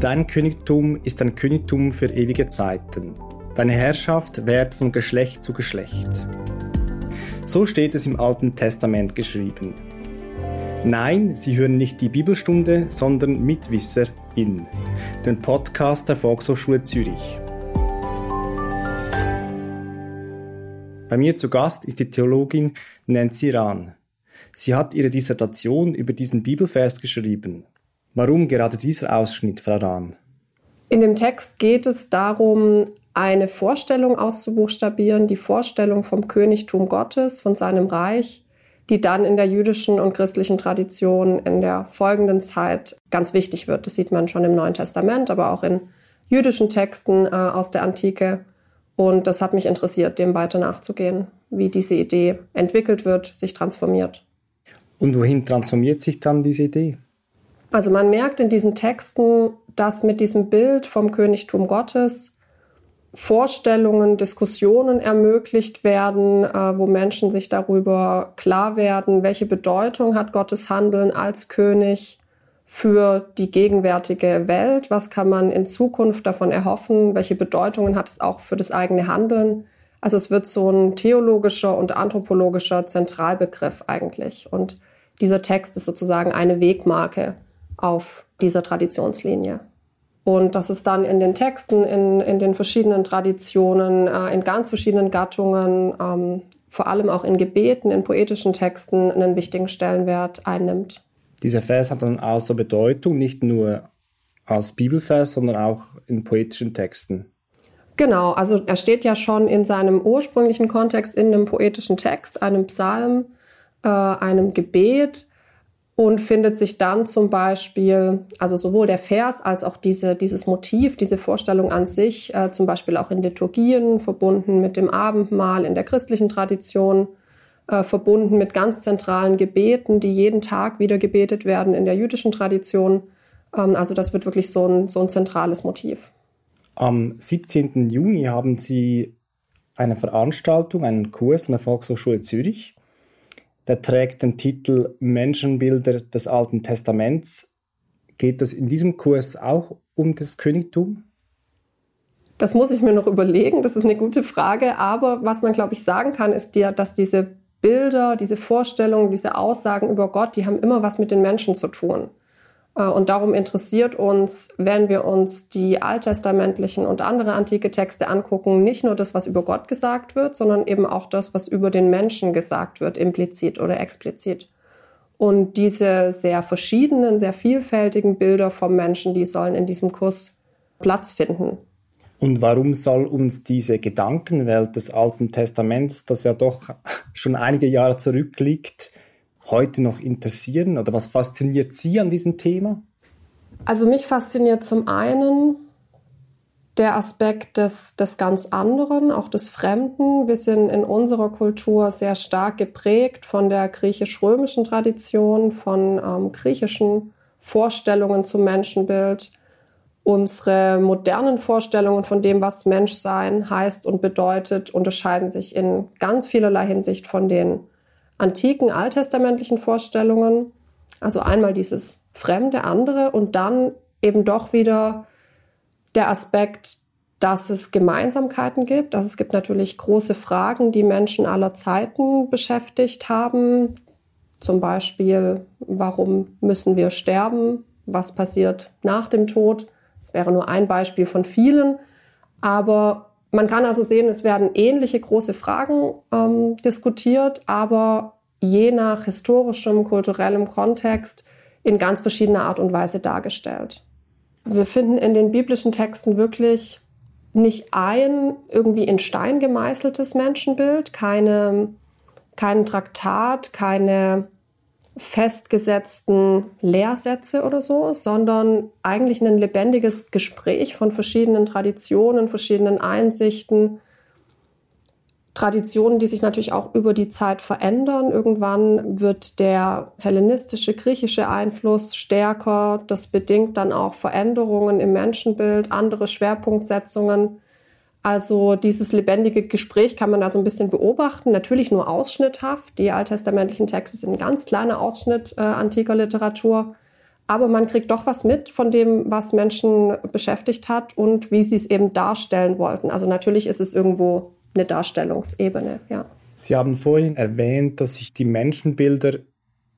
Dein Königtum ist ein Königtum für ewige Zeiten. Deine Herrschaft währt von Geschlecht zu Geschlecht. So steht es im Alten Testament geschrieben. Nein, Sie hören nicht die Bibelstunde, sondern Mitwisser in den Podcast der Volkshochschule Zürich. Bei mir zu Gast ist die Theologin Nancy Rahn. Sie hat ihre Dissertation über diesen Bibelvers geschrieben. Warum gerade dieser Ausschnitt, Frau Rahn? In dem Text geht es darum, eine Vorstellung auszubuchstabieren, die Vorstellung vom Königtum Gottes, von seinem Reich, die dann in der jüdischen und christlichen Tradition in der folgenden Zeit ganz wichtig wird. Das sieht man schon im Neuen Testament, aber auch in jüdischen Texten äh, aus der Antike. Und das hat mich interessiert, dem weiter nachzugehen, wie diese Idee entwickelt wird, sich transformiert. Und wohin transformiert sich dann diese Idee? Also man merkt in diesen Texten, dass mit diesem Bild vom Königtum Gottes Vorstellungen, Diskussionen ermöglicht werden, äh, wo Menschen sich darüber klar werden, welche Bedeutung hat Gottes Handeln als König für die gegenwärtige Welt, was kann man in Zukunft davon erhoffen, welche Bedeutungen hat es auch für das eigene Handeln. Also es wird so ein theologischer und anthropologischer Zentralbegriff eigentlich. Und dieser Text ist sozusagen eine Wegmarke auf dieser Traditionslinie. Und das ist dann in den Texten, in, in den verschiedenen Traditionen, äh, in ganz verschiedenen Gattungen, ähm, vor allem auch in Gebeten, in poetischen Texten einen wichtigen Stellenwert einnimmt. Dieser Vers hat dann also Bedeutung, nicht nur als Bibelvers, sondern auch in poetischen Texten. Genau, also er steht ja schon in seinem ursprünglichen Kontext in einem poetischen Text, einem Psalm, äh, einem Gebet und findet sich dann zum Beispiel, also sowohl der Vers als auch diese, dieses Motiv, diese Vorstellung an sich, äh, zum Beispiel auch in Liturgien, verbunden mit dem Abendmahl in der christlichen Tradition, äh, verbunden mit ganz zentralen Gebeten, die jeden Tag wieder gebetet werden in der jüdischen Tradition. Ähm, also das wird wirklich so ein, so ein zentrales Motiv. Am 17. Juni haben Sie eine Veranstaltung, einen Kurs an der Volkshochschule Zürich der trägt den Titel Menschenbilder des Alten Testaments. Geht es in diesem Kurs auch um das Königtum? Das muss ich mir noch überlegen, das ist eine gute Frage. Aber was man, glaube ich, sagen kann, ist ja, dass diese Bilder, diese Vorstellungen, diese Aussagen über Gott, die haben immer was mit den Menschen zu tun. Äh, und darum interessiert uns, wenn wir uns die alttestamentlichen und andere antike Texte angucken, nicht nur das, was über Gott gesagt wird, sondern eben auch das, was über den Menschen gesagt wird, implizit oder explizit. Und diese sehr verschiedenen, sehr vielfältigen Bilder vom Menschen, die sollen in diesem Kurs Platz finden. Und warum soll uns diese Gedankenwelt des Alten Testaments, das ja doch schon einige Jahre zurückliegt, heute noch interessieren? Oder was fasziniert Sie an diesem Thema? Also mich fasziniert zum einen der Aspekt des, des ganz anderen, auch des Fremden. Wir sind in unserer Kultur sehr stark geprägt von der griechisch-römischen Tradition, von ähm, griechischen Vorstellungen zum Menschenbild. Unsere modernen Vorstellungen von dem, was Menschsein heißt und bedeutet, unterscheiden sich in ganz vielerlei Hinsicht von den antiken alttestamentlichen Vorstellungen. Also einmal dieses fremde andere und dann eben doch wieder der Aspekt, dass es Gemeinsamkeiten gibt. Also es gibt natürlich große Fragen, die Menschen aller Zeiten beschäftigt haben. Zum Beispiel, warum müssen wir sterben? Was passiert nach dem Tod? Das wäre nur ein Beispiel von vielen. Aber man kann also sehen, es werden ähnliche große Fragen ähm, diskutiert, aber je nach historischem, kulturellem Kontext in ganz verschiedener Art und Weise dargestellt. Wir finden in den biblischen Texten wirklich nicht ein irgendwie in Stein gemeißeltes Menschenbild, keine, kein Traktat, keine festgesetzten Lehrsätze oder so, sondern eigentlich ein lebendiges Gespräch von verschiedenen Traditionen, verschiedenen Einsichten, Traditionen, die sich natürlich auch über die Zeit verändern. Irgendwann wird der hellenistische, griechische Einfluss stärker. Das bedingt dann auch Veränderungen im Menschenbild, andere Schwerpunktsetzungen. Also dieses lebendige Gespräch kann man da so ein bisschen beobachten, natürlich nur ausschnitthaft. Die alttestamentlichen Texte sind ein ganz kleiner Ausschnitt äh, antiker Literatur. aber man kriegt doch was mit von dem, was Menschen beschäftigt hat und wie sie es eben darstellen wollten. Also natürlich ist es irgendwo eine Darstellungsebene, ja. Sie haben vorhin erwähnt, dass sich die Menschenbilder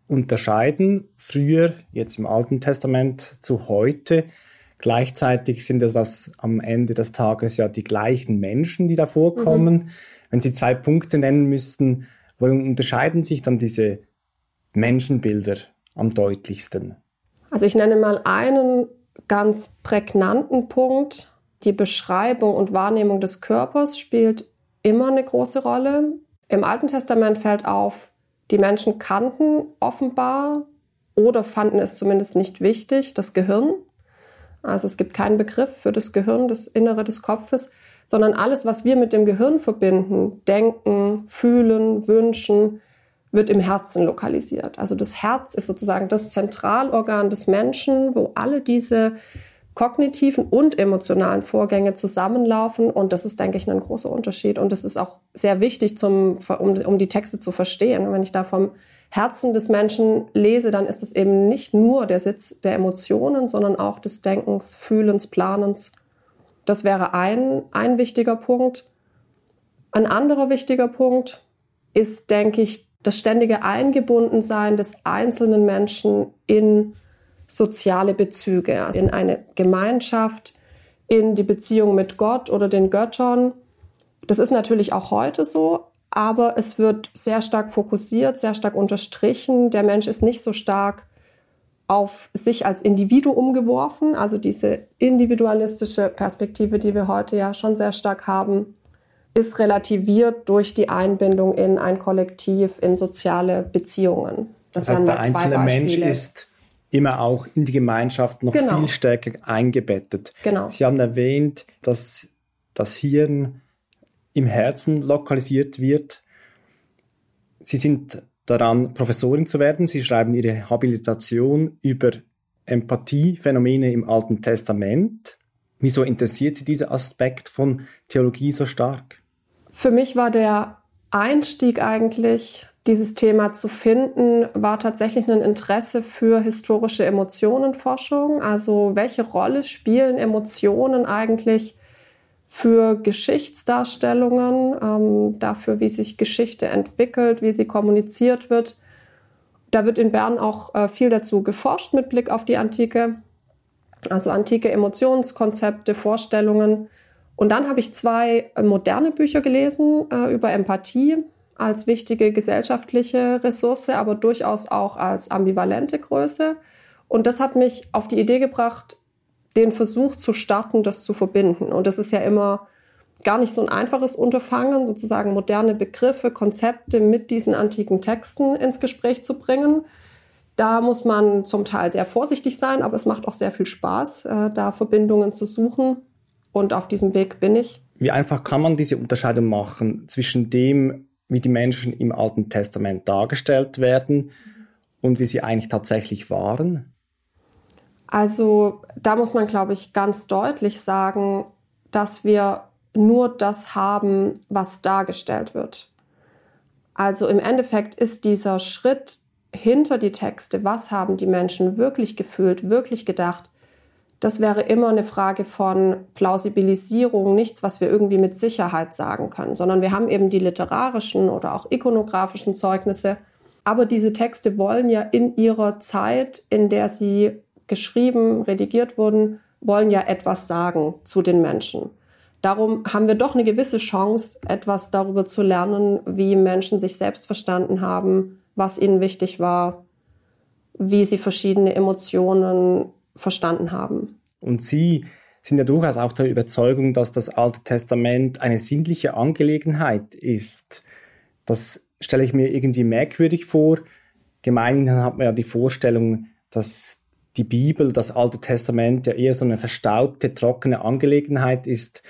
unterscheiden, früher, jetzt im Alten Testament zu heute. Gleichzeitig sind das am Ende des Tages ja die gleichen Menschen, die da vorkommen. Mhm. Wenn Sie zwei Punkte nennen müssten, worin unterscheiden sich dann diese Menschenbilder am deutlichsten? Also ich nenne mal einen ganz prägnanten Punkt. Die Beschreibung und Wahrnehmung des Körpers spielt immer eine große Rolle. Im Alten Testament fällt auf, die Menschen kannten offenbar oder fanden es zumindest nicht wichtig, das Gehirn. Also es gibt keinen Begriff für das Gehirn, das Innere des Kopfes, sondern alles, was wir mit dem Gehirn verbinden, denken, fühlen, wünschen, wird im Herzen lokalisiert. Also das Herz ist sozusagen das Zentralorgan des Menschen, wo alle diese kognitiven und emotionalen Vorgänge zusammenlaufen. Und das ist, denke ich, ein großer Unterschied. Und das ist auch sehr wichtig, zum, um, um die Texte zu verstehen. Wenn ich da vom Herzen des Menschen lese, dann ist es eben nicht nur der Sitz der Emotionen, sondern auch des Denkens, Fühlens, Planens. Das wäre ein, ein wichtiger Punkt. Ein anderer wichtiger Punkt ist, denke ich, das ständige Eingebundensein des einzelnen Menschen in soziale Bezüge, also in eine Gemeinschaft, in die Beziehung mit Gott oder den Göttern. Das ist natürlich auch heute so, aber es wird sehr stark fokussiert, sehr stark unterstrichen. Der Mensch ist nicht so stark auf sich als Individuum geworfen, also diese individualistische Perspektive, die wir heute ja schon sehr stark haben, ist relativiert durch die Einbindung in ein Kollektiv, in soziale Beziehungen. Das, das heißt, der einzelne Mensch ist immer auch in die Gemeinschaft noch genau. viel stärker eingebettet. Genau. Sie haben erwähnt, dass das Hirn im Herzen lokalisiert wird. Sie sind daran, Professorin zu werden. Sie schreiben Ihre Habilitation über Empathiephänomene im Alten Testament. Wieso interessiert Sie dieser Aspekt von Theologie so stark? Für mich war der Einstieg eigentlich, dieses Thema zu finden, war tatsächlich ein Interesse für historische Emotionenforschung. Also welche Rolle spielen Emotionen eigentlich für Geschichtsdarstellungen, ähm, dafür, wie sich Geschichte entwickelt, wie sie kommuniziert wird. Da wird in Bern auch äh, viel dazu geforscht mit Blick auf die Antike. Also antike Emotionskonzepte, Vorstellungen. Und dann habe ich zwei äh, moderne Bücher gelesen äh, über Empathie als wichtige gesellschaftliche Ressource, aber durchaus auch als ambivalente Größe. Und das hat mich auf die Idee gebracht, den Versuch zu starten, das zu verbinden. Und das ist ja immer gar nicht so ein einfaches Unterfangen, sozusagen moderne Begriffe, Konzepte mit diesen antiken Texten ins Gespräch zu bringen. Da muss man zum Teil sehr vorsichtig sein, aber es macht auch sehr viel Spaß, äh, da Verbindungen zu suchen. Und auf diesem Weg bin ich. Wie einfach kann man diese Unterscheidung machen zwischen dem, wie die Menschen im Alten Testament dargestellt werden und wie sie eigentlich tatsächlich waren? Also da muss man, glaube ich, ganz deutlich sagen, dass wir nur das haben, was dargestellt wird. Also im Endeffekt ist dieser Schritt hinter die Texte, was haben die Menschen wirklich gefühlt, wirklich gedacht, das wäre immer eine Frage von Plausibilisierung, nichts, was wir irgendwie mit Sicherheit sagen können, sondern wir haben eben die literarischen oder auch ikonografischen Zeugnisse. Aber diese Texte wollen ja in ihrer Zeit, in der sie geschrieben, redigiert wurden, wollen ja etwas sagen zu den Menschen. Darum haben wir doch eine gewisse Chance, etwas darüber zu lernen, wie Menschen sich selbst verstanden haben, was ihnen wichtig war, wie sie verschiedene Emotionen verstanden haben. Und Sie sind ja durchaus auch der Überzeugung, dass das Alte Testament eine sinnliche Angelegenheit ist. Das stelle ich mir irgendwie merkwürdig vor. Gemeinhin hat man ja die Vorstellung, dass die Bibel, das Alte Testament ja eher so eine verstaubte, trockene Angelegenheit ist.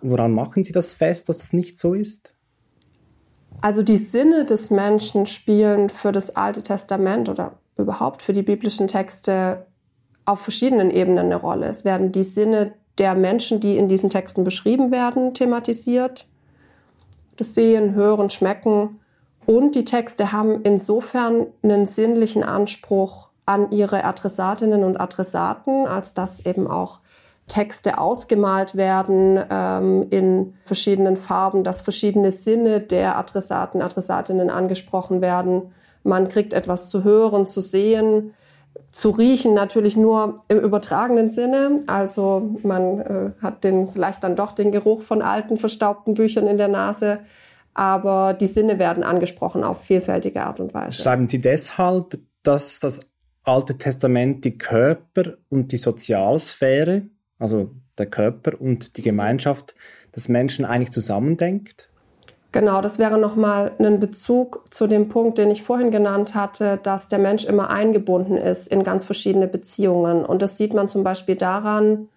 Woran machen Sie das fest, dass das nicht so ist? Also die Sinne des Menschen spielen für das Alte Testament oder überhaupt für die biblischen Texte auf verschiedenen Ebenen eine Rolle. Es werden die Sinne der Menschen, die in diesen Texten beschrieben werden, thematisiert. Das Sehen, Hören, Schmecken. Und die Texte haben insofern einen sinnlichen Anspruch, an ihre Adressatinnen und Adressaten, als dass eben auch Texte ausgemalt werden ähm, in verschiedenen Farben, dass verschiedene Sinne der Adressaten, Adressatinnen angesprochen werden. Man kriegt etwas zu hören, zu sehen, zu riechen, natürlich nur im übertragenen Sinne. Also man äh, hat den, vielleicht dann doch den Geruch von alten, verstaubten Büchern in der Nase. Aber die Sinne werden angesprochen auf vielfältige Art und Weise. Schreiben Sie deshalb, dass das Alte Testament die Körper und die Sozialsphäre also der Körper und die Gemeinschaft des Menschen eigentlich zusammendenkt? Genau, das wäre nochmal ein Bezug zu dem Punkt, den ich vorhin genannt hatte, dass der Mensch immer eingebunden ist in ganz verschiedene Beziehungen. Und das sieht man zum Beispiel daran,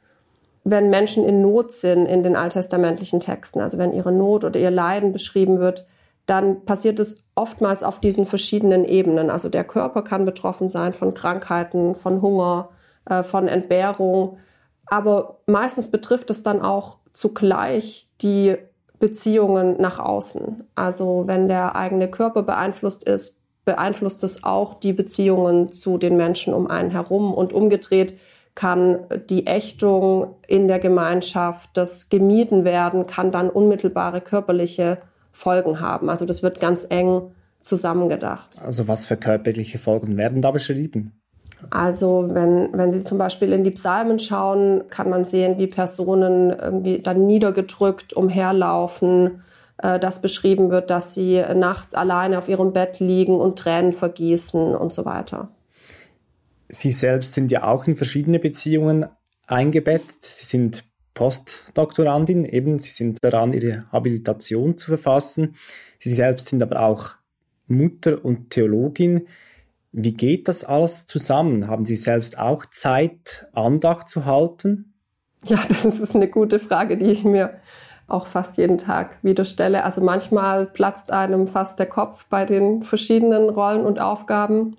wenn Menschen in Not sind in den alttestamentlichen Texten, also wenn ihre Not oder ihr Leiden beschrieben wird, dann passiert es oftmals auf diesen verschiedenen Ebenen. Also der Körper kann betroffen sein von Krankheiten, von Hunger, äh, von Entbehrung. Aber meistens betrifft es dann auch zugleich die Beziehungen nach außen. Also wenn der eigene Körper beeinflusst ist, beeinflusst es auch die Beziehungen zu den Menschen um einen herum und umgedreht kann die Ächtung in der Gemeinschaft, das Gemieden werden, kann dann unmittelbare körperliche Folgen haben. Also das wird ganz eng zusammengedacht. Also was für körperliche Folgen werden da beschrieben? Also wenn, wenn Sie zum Beispiel in die Psalmen schauen, kann man sehen, wie Personen irgendwie dann niedergedrückt umherlaufen, äh, dass beschrieben wird, dass sie nachts alleine auf ihrem Bett liegen und Tränen vergießen und so weiter. Sie selbst sind ja auch in verschiedene Beziehungen eingebettet. Sie sind Postdoktorandin, eben Sie sind daran, Ihre Habilitation zu verfassen. Sie selbst sind aber auch Mutter und Theologin. Wie geht das alles zusammen? Haben Sie selbst auch Zeit, Andacht zu halten? Ja, das ist eine gute Frage, die ich mir auch fast jeden Tag wieder stelle. Also manchmal platzt einem fast der Kopf bei den verschiedenen Rollen und Aufgaben.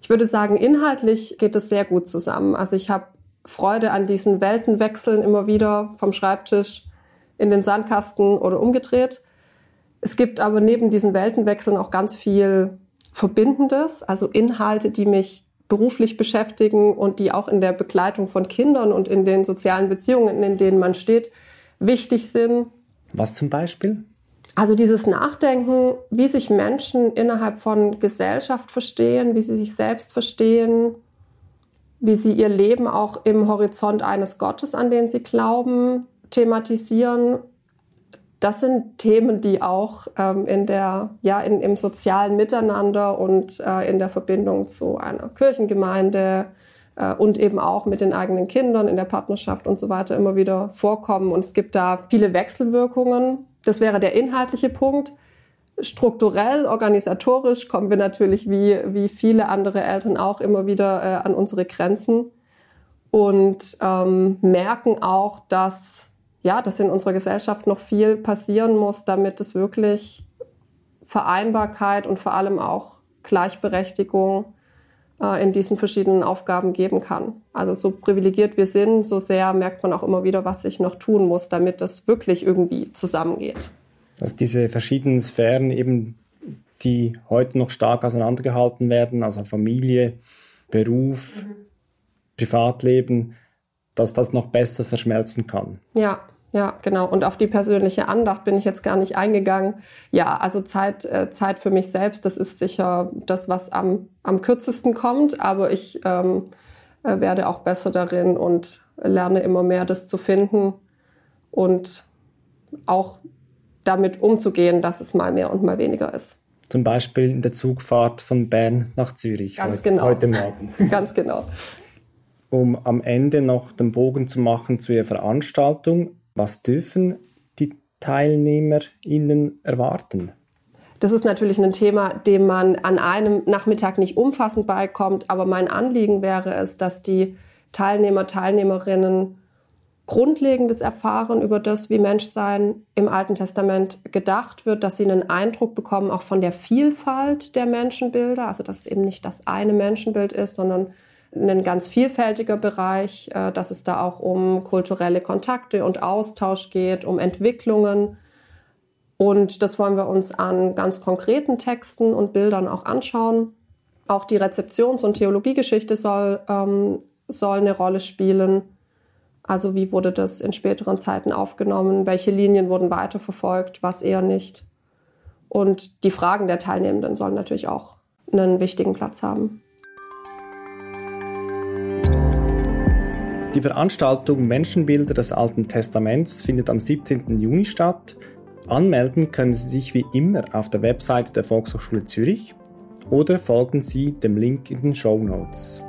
Ich würde sagen, inhaltlich geht es sehr gut zusammen. Also ich habe Freude an diesen Weltenwechseln immer wieder vom Schreibtisch in den Sandkasten oder umgedreht. Es gibt aber neben diesen Weltenwechseln auch ganz viel Verbindendes, also Inhalte, die mich beruflich beschäftigen und die auch in der Begleitung von Kindern und in den sozialen Beziehungen, in denen man steht, wichtig sind. Was zum Beispiel? Also dieses Nachdenken, wie sich Menschen innerhalb von Gesellschaft verstehen, wie sie sich selbst verstehen, wie sie ihr Leben auch im Horizont eines Gottes, an den sie glauben, thematisieren das sind Themen, die auch ähm, in der, ja, in, im sozialen Miteinander und äh, in der Verbindung zu einer Kirchengemeinde äh, und eben auch mit den eigenen Kindern in der Partnerschaft und so weiter immer wieder vorkommen. Und es gibt da viele Wechselwirkungen. Das wäre der inhaltliche Punkt. Strukturell, organisatorisch kommen wir natürlich wie, wie viele andere Eltern auch immer wieder äh, an unsere Grenzen und ähm, merken auch, dass ja, dass in unserer Gesellschaft noch viel passieren muss, damit es wirklich Vereinbarkeit und vor allem auch Gleichberechtigung äh, in diesen verschiedenen Aufgaben geben kann. Also so privilegiert wir sind, so sehr merkt man auch immer wieder, was sich noch tun muss, damit das wirklich irgendwie zusammengeht. Dass diese verschiedenen Sphären eben, die heute noch stark auseinandergehalten werden, also Familie, Beruf, mhm. Privatleben, dass das noch besser verschmelzen kann. Ja, ja, genau. Und auf die persönliche Andacht bin ich jetzt gar nicht eingegangen. Ja, also Zeit, äh, Zeit für mich selbst, das ist sicher das, was am, am kürzesten kommt. Aber ich ähm, äh, werde auch besser darin und lerne immer mehr, das zu finden und auch damit umzugehen, dass es mal mehr und mal weniger ist. Zum Beispiel in der Zugfahrt von Bern nach Zürich Ganz heute, genau. heute Morgen. Ganz genau. Um am Ende noch den Bogen zu machen zu Ihrer Veranstaltung, was dürfen die TeilnehmerInnen erwarten? Das ist natürlich ein Thema, dem man an einem Nachmittag nicht umfassend beikommt, aber mein Anliegen wäre es, dass die Teilnehmer, Teilnehmerinnen Grundlegendes erfahren über das, wie Menschsein im Alten Testament gedacht wird, dass sie einen Eindruck bekommen auch von der Vielfalt der Menschenbilder, also dass es eben nicht das eine Menschenbild ist, sondern ein ganz vielfältiger Bereich, äh, dass es da auch um kulturelle Kontakte und Austausch geht, um Entwicklungen. Und das wollen wir uns an ganz konkreten Texten und Bildern auch anschauen. Auch die Rezeptions- und Theologiegeschichte soll, ähm, soll eine Rolle spielen. Also wie wurde das in späteren Zeiten aufgenommen? Welche Linien wurden weiterverfolgt? Was eher nicht? Und die Fragen der Teilnehmenden sollen natürlich auch einen wichtigen Platz haben. Die Veranstaltung Menschenbilder des Alten Testaments findet am 17. Juni statt. Anmelden können Sie sich wie immer auf der Webseite der Volkshochschule Zürich oder folgen Sie dem Link in den Show Notes.